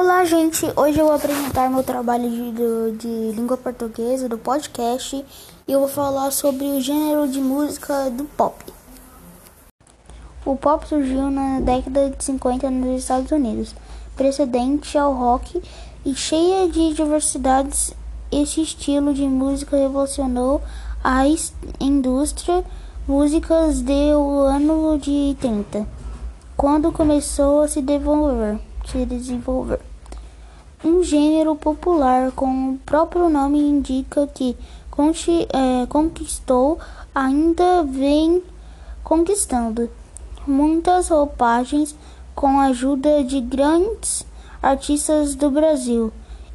Olá, gente! Hoje eu vou apresentar meu trabalho de, de, de, língua portuguesa, do podcast, e eu vou falar sobre o gênero de música do pop. O pop surgiu na década de 50 nos Estados Unidos, precedente ao rock e cheia de diversidades. Esse estilo de música revolucionou a indústria músicas do ano de 30, quando começou a se desenvolver se desenvolver. Um gênero popular, como o próprio nome indica que é, conquistou, ainda vem conquistando muitas roupagens com a ajuda de grandes artistas do Brasil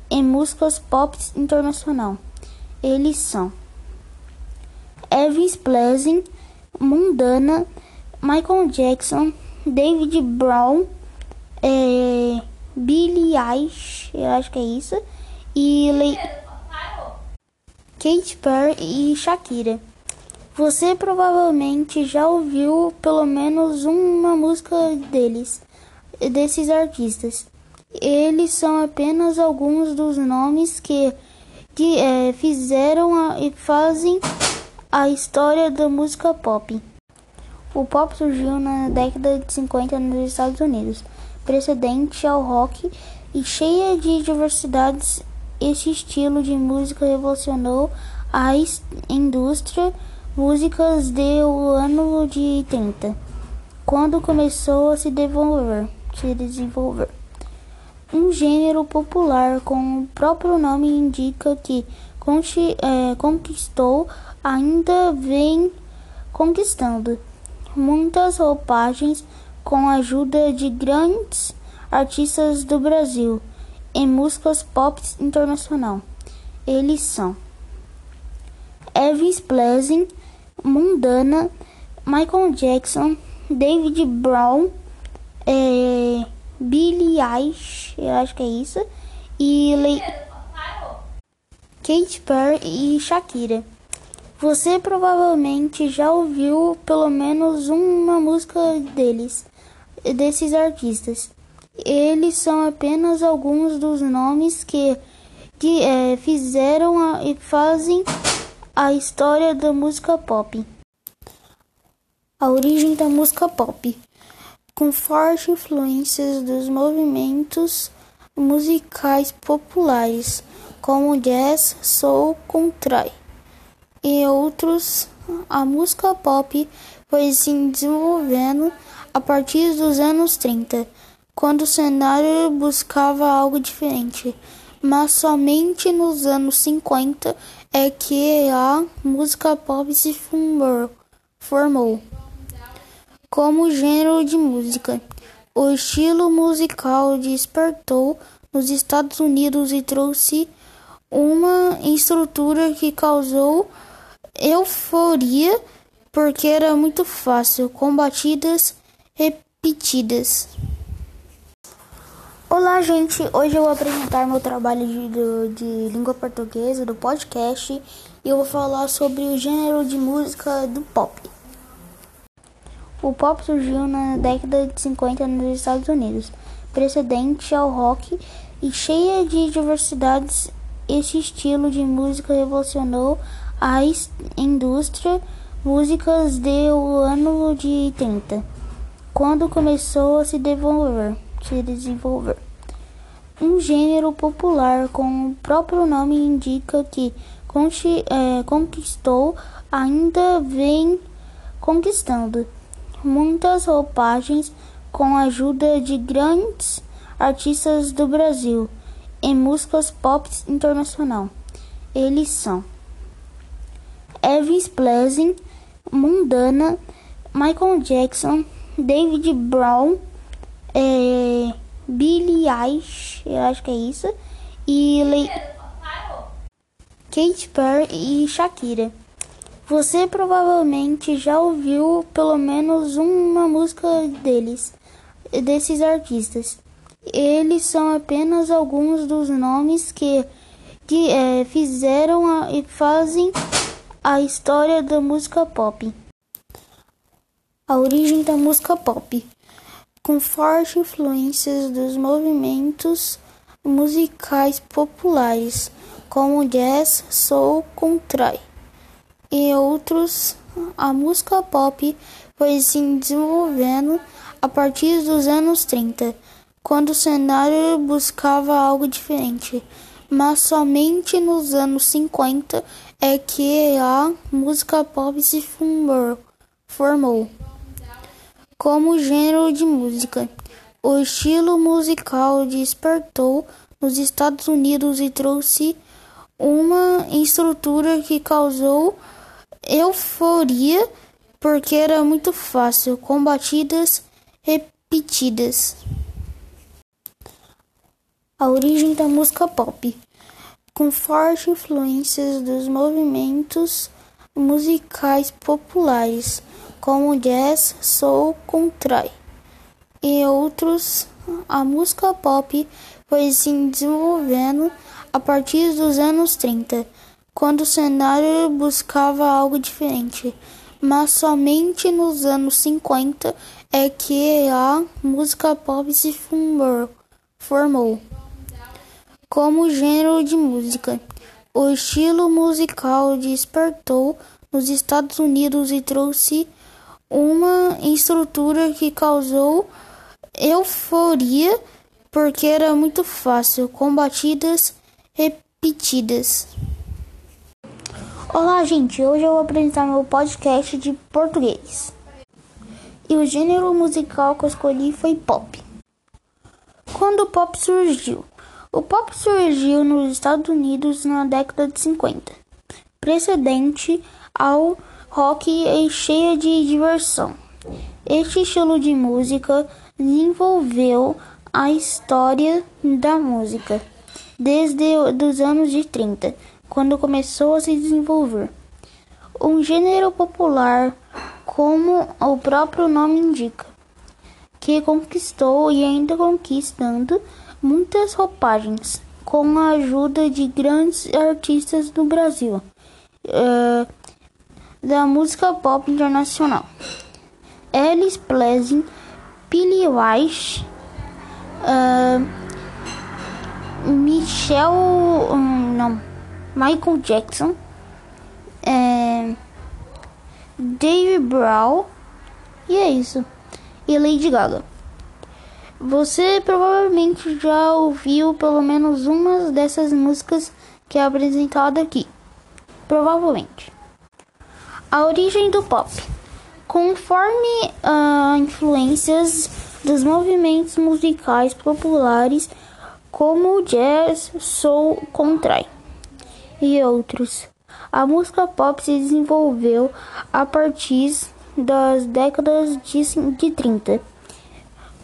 em músicas pop internacional. Eles são Elvis Presley, Mundana, Michael Jackson, David Brown, é, Billie Eilish, eu acho que é isso, e Le... Katy Perry e Shakira. Você provavelmente já ouviu pelo menos uma música deles, desses artistas. Eles são apenas alguns dos nomes que, que é, fizeram a, e fazem a história da música pop. O pop surgiu na década de 50 nos Estados Unidos precedente ao rock e cheia de diversidades. Esse estilo de música revolucionou a indústria músicas do ano de 30, quando começou a se desenvolver, se desenvolver. Um gênero popular, como o próprio nome indica que é, conquistou, ainda vem conquistando muitas roupagens com a ajuda de grandes artistas do Brasil em músicas pop internacional. Eles são Elvis Presley, Mundana, Michael Jackson, David Brown, é, Billie Eilish, eu acho que é isso, e Le... Katy Perry e Shakira. Você provavelmente já ouviu pelo menos uma música deles desses artistas. Eles são apenas alguns dos nomes que, que é, fizeram a, e fazem a história da música pop. A origem da música pop, com forte influências dos movimentos musicais populares, como jazz, soul, country e outros, a música pop foi se desenvolvendo a partir dos anos 30, quando o cenário buscava algo diferente, mas somente nos anos 50 é que a música pop se formou, como gênero de música. O estilo musical despertou nos Estados Unidos e trouxe uma estrutura que causou euforia porque era muito fácil, com batidas repetidas. Olá, gente! Hoje eu vou apresentar meu trabalho de, de, de, língua portuguesa, do podcast, e eu vou falar sobre o gênero de música do pop. O pop surgiu na década de 50 nos Estados Unidos, precedente ao rock e cheia de diversidades. Esse estilo de música revolucionou a indústria músicas do ano de 30, quando começou a se desenvolver, se desenvolver. Um gênero popular, como o próprio nome indica que é, conquistou, ainda vem conquistando muitas roupagens com a ajuda de grandes artistas do Brasil em músicas pop internacional. Eles são Elvis Presley, Mundana, Michael Jackson, David Brown, é, Billie Eilish, eu acho que é isso, e Le... Katy Perry e Shakira. Você provavelmente já ouviu pelo menos uma música deles, desses artistas. Eles são apenas alguns dos nomes que, que é, fizeram a, e fazem a história da música pop. A origem da música pop, com forte influências dos movimentos musicais populares, como jazz, soul, country e outros. A música pop foi se desenvolvendo a partir dos anos 30, quando o cenário buscava algo diferente. Mas somente nos anos 50 é que a música pop se formou como gênero de música. O estilo musical despertou nos Estados Unidos e trouxe uma estrutura que causou euforia porque era muito fácil, com batidas repetidas. A origem da música pop, com fortes influências dos movimentos musicais populares, como jazz, soul, country e outros, a música pop foi se desenvolvendo a partir dos anos 30, quando o cenário buscava algo diferente. Mas somente nos anos 50 é que a música pop se formou, como gênero de música. O estilo musical despertou nos Estados Unidos e trouxe uma estrutura que causou euforia porque era muito fácil, com batidas repetidas. Olá, gente. Hoje eu vou apresentar meu podcast de português. E o gênero musical que eu escolhi foi pop. Quando o pop surgiu? O pop surgiu nos Estados Unidos na década de 50, precedente ao rock e cheia de diversão. Este estilo de música desenvolveu a história da música desde os anos de 30, quando começou a se desenvolver. Um gênero popular, como o próprio nome indica, que conquistou e ainda conquistando muitas roupagens com a ajuda de grandes artistas do Brasil, uh, da música pop internacional. Ellis Pleasant Billy Weiss, uh, um, não, Michael Jackson, é, Dave Brown e é isso. E Lady Gaga. Você provavelmente já ouviu pelo menos uma dessas músicas que é apresentada aqui. Provavelmente. A origem do pop. Conforme uh, influências dos movimentos musicais populares como o jazz, soul, country e outros, a música pop se desenvolveu a partir das décadas de, de 30,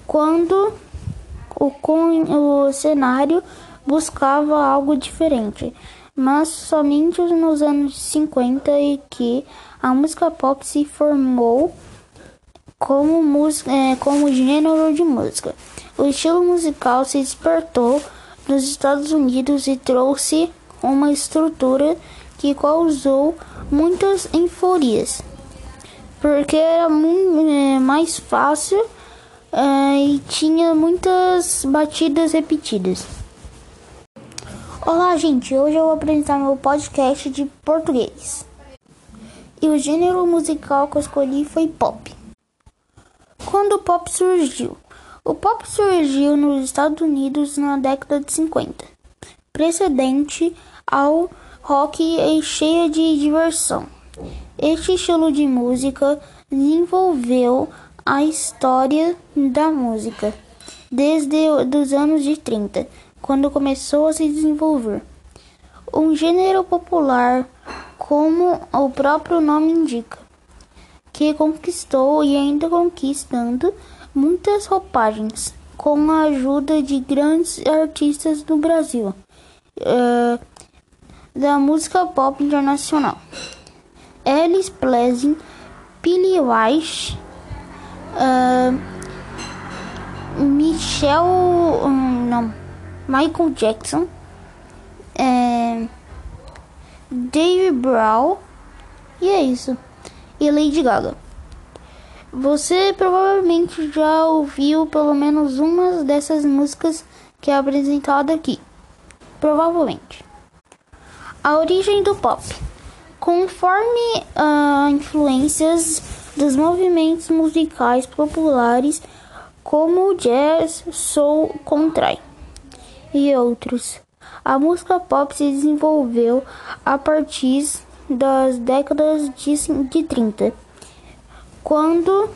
quando o, o cenário buscava algo diferente mas somente nos anos 50 e que a música pop se formou como, música, é, como gênero de música. O estilo musical se despertou nos Estados Unidos e trouxe uma estrutura que causou muitas euforias, porque era muito, é, mais fácil é, e tinha muitas batidas repetidas. Olá, gente. Hoje eu vou apresentar meu podcast de português. E o gênero musical que eu escolhi foi pop. Quando o pop surgiu? O pop surgiu nos Estados Unidos na década de 50, precedente ao rock e cheia de diversão. Este estilo de música desenvolveu a história da música desde os anos de 30 quando começou a se desenvolver. Um gênero popular, como o próprio nome indica, que conquistou e ainda conquistando muitas roupagens com a ajuda de grandes artistas do Brasil, uh, da música pop internacional. Ellis Pleasant, Billy Weiss, uh, Michel, um, não, Michael Jackson, é, Dave Brown e é isso. E Lady Gaga. Você provavelmente já ouviu pelo menos uma dessas músicas que é apresentada aqui. Provavelmente. A origem do pop. Conforme uh, influências dos movimentos musicais populares como o jazz, soul, country e outros. A música pop se desenvolveu a partir das décadas de, de 30, quando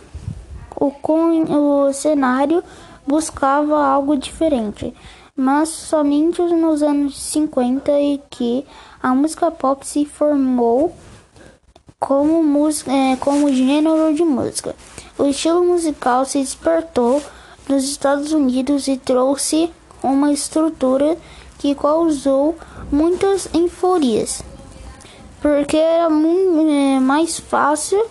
o, o cenário buscava algo diferente, mas somente nos anos 50 e que a música pop se formou como, música, é, como gênero de música. O estilo musical se despertou nos Estados Unidos e trouxe uma estrutura que causou muitas euforias, porque era muito, é, mais fácil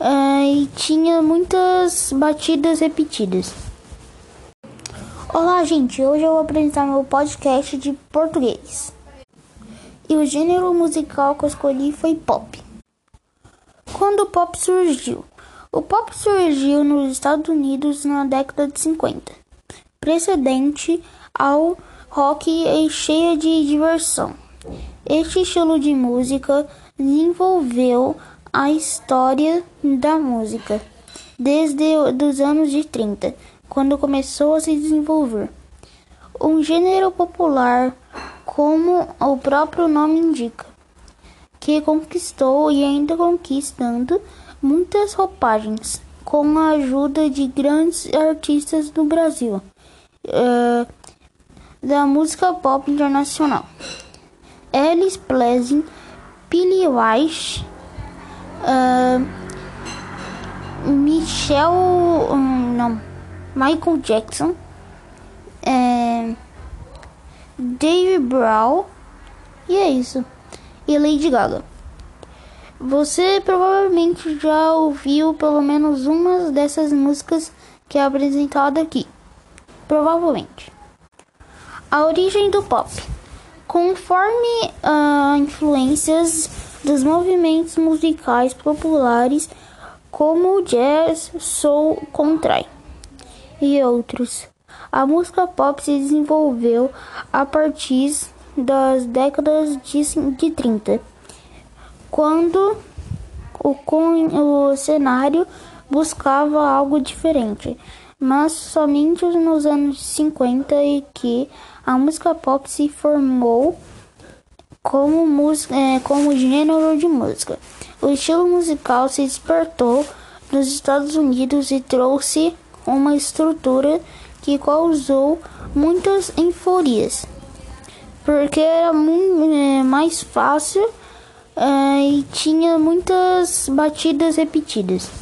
é, e tinha muitas batidas repetidas. Olá, gente! Hoje eu vou apresentar meu podcast de português. E o gênero musical que eu escolhi foi pop. Quando o pop surgiu? O pop surgiu nos Estados Unidos na década de 50, precedente ao rock e cheia de diversão. Este estilo de música desenvolveu a história da música desde os anos de 30, quando começou a se desenvolver. Um gênero popular, como o próprio nome indica, que conquistou e ainda conquistando muitas roupagens com a ajuda de grandes artistas do Brasil. Uh, da música pop internacional. Ellis Pleasant, Billy Weiss, uh, um, não, Michael Jackson, é, Dave Brown e é isso. E Lady Gaga. Você provavelmente já ouviu pelo menos uma dessas músicas que é apresentada aqui. Provavelmente. A origem do pop. Conforme uh, influências dos movimentos musicais populares como o jazz, soul, country e outros, a música pop se desenvolveu a partir das décadas de, de 30, quando o, o cenário buscava algo diferente mas somente nos anos 50 e que a música pop se formou como, música, é, como gênero de música. O estilo musical se despertou nos Estados Unidos e trouxe uma estrutura que causou muitas euforias, porque era muito, é, mais fácil é, e tinha muitas batidas repetidas.